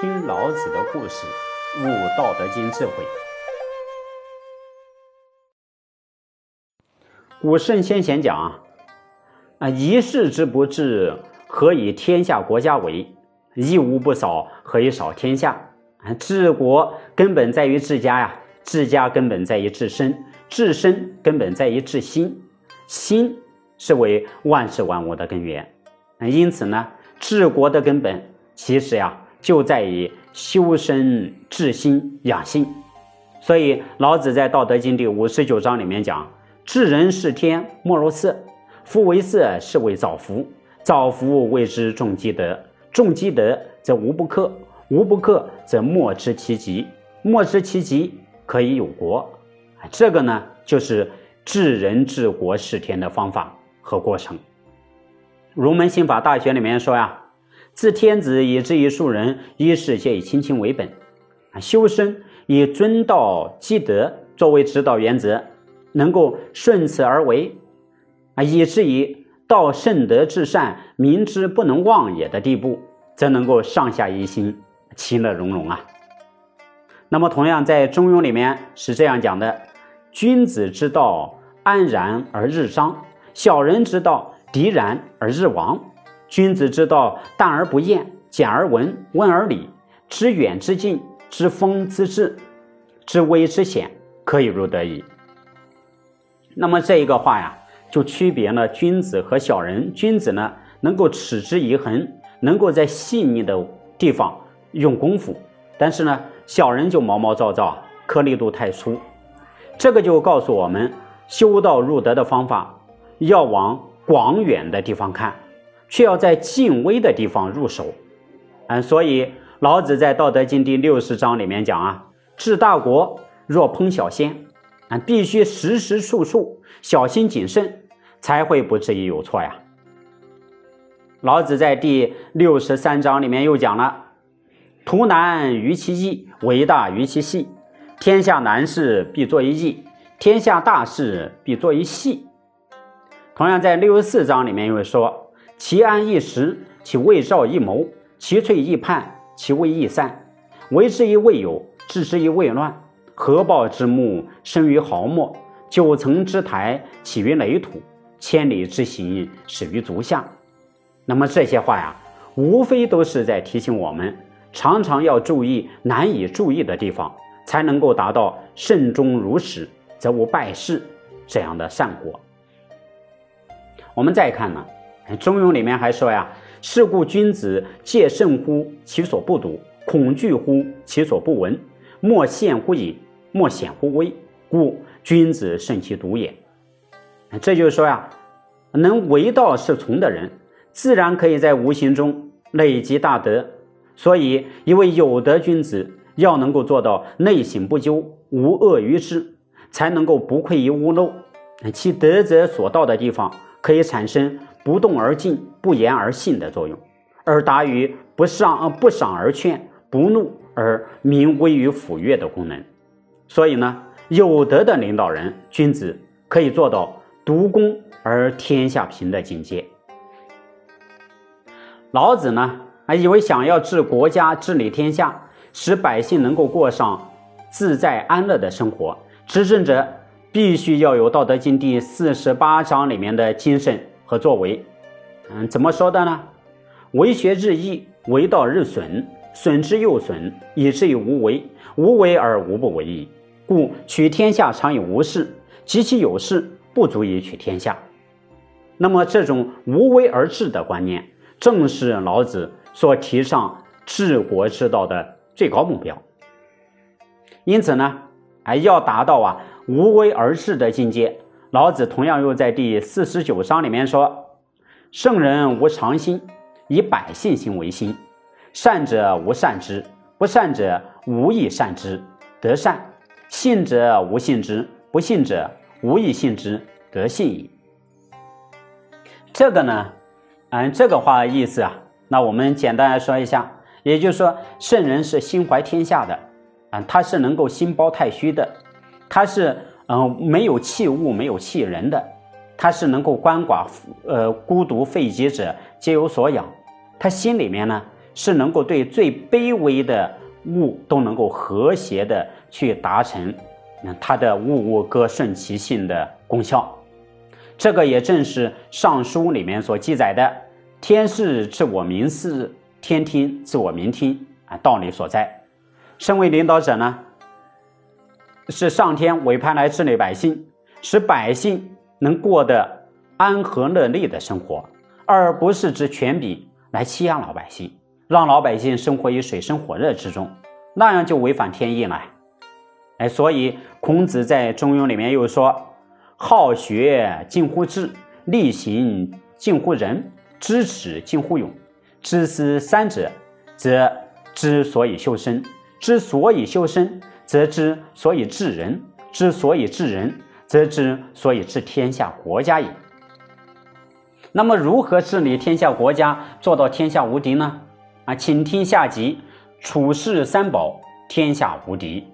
听老子的故事，悟《道德经》智慧。古圣先贤讲啊，啊，一世之不治，何以天下国家为？一无不扫，何以扫天下？啊，治国根本在于治家呀，治家根本在于治身，治身根本在于治心，心是为万事万物的根源。因此呢，治国的根本其实呀，就在于修身、治心、养性。所以老子在《道德经》第五十九章里面讲：“治人事天，莫若色。夫为色，是为造福。造福谓之重积德。重积德，则无不克；无不克，则莫知其极。莫知其极，可以有国。”这个呢，就是治人治国事天的方法和过程。《儒门刑法大学》里面说呀：“自天子以至于庶人，一是皆以亲亲为本。啊，修身以尊道积德作为指导原则，能够顺此而为，啊，以至于到圣德至善，民之不能忘也的地步，则能够上下一心，其乐融融啊。那么，同样在《中庸》里面是这样讲的：君子之道，安然而日章；小人之道。”敌然而日亡，君子之道淡而不厌，简而文，温而理，知远之近，知风之至，知危之险，可以入得矣。那么这一个话呀，就区别了君子和小人。君子呢，能够持之以恒，能够在细腻的地方用功夫；但是呢，小人就毛毛躁躁，颗粒度太粗。这个就告诉我们，修道入德的方法要往。广远的地方看，却要在近微的地方入手，嗯，所以老子在《道德经》第六十章里面讲啊，治大国若烹小鲜，啊，必须时时处处小心谨慎，才会不至于有错呀。老子在第六十三章里面又讲了，图难于其易，为大于其细，天下难事必作于易，天下大事必作于细。同样在六十四章里面又说：“其安易时，其未兆易谋，其脆易判，其危易散。为之于未有，治之于未乱。合抱之木，生于毫末；九层之台，起于垒土；千里之行，始于足下。”那么这些话呀，无非都是在提醒我们，常常要注意难以注意的地方，才能够达到慎终如始，则无败事这样的善果。我们再看呢，《中庸》里面还说呀：“是故君子戒慎乎其所不睹，恐惧乎其所不闻，莫陷乎隐，莫显乎微，故君子慎其独也。”这就是说呀，能为道是从的人，自然可以在无形中累积大德。所以，一位有德君子要能够做到内省不疚，无恶于之，才能够不愧于屋漏，其德则所到的地方。可以产生不动而静、不言而信的作用，而达于不赏不赏而劝、不怒而民归于抚悦的功能。所以呢，有德的领导人、君子可以做到独功而天下平的境界。老子呢，还以为想要治国家、治理天下，使百姓能够过上自在安乐的生活，执政者。必须要有《道德经》第四十八章里面的精神和作为。嗯，怎么说的呢？为学日益，为道日损，损之又损，以至于无为。无为而无不为矣。故取天下常以无事，及其有事，不足以取天下。那么，这种无为而治的观念，正是老子所提倡治国之道的最高目标。因此呢，还要达到啊。无为而治的境界，老子同样又在第四十九章里面说：“圣人无常心，以百姓心为心。善者无善之，不善者无以善之，得善；信者无信之，不信者无以信之，得信矣。”这个呢，嗯，这个话的意思啊，那我们简单来说一下，也就是说，圣人是心怀天下的，啊，他是能够心包太虚的。他是嗯没有弃物没有弃人的，他是能够鳏寡呃孤独废疾者皆有所养，他心里面呢是能够对最卑微的物都能够和谐的去达成，那他的物物各顺其性的功效。这个也正是《尚书》里面所记载的“天视自我民事，天听自我民听”啊道理所在。身为领导者呢，是上天委派来治理百姓，使百姓能过得安和乐利的生活，而不是执权柄来欺压老百姓，让老百姓生活于水深火热之中，那样就违反天意了。哎，所以孔子在《中庸》里面又说：“好学近乎智，力行近乎仁，知耻近乎勇。知思三者，则之所以修身。”之所以修身，则之所以治人；之所以治人，则之所以治天下国家也。那么，如何治理天下国家，做到天下无敌呢？啊，请听下集：处事三宝，天下无敌。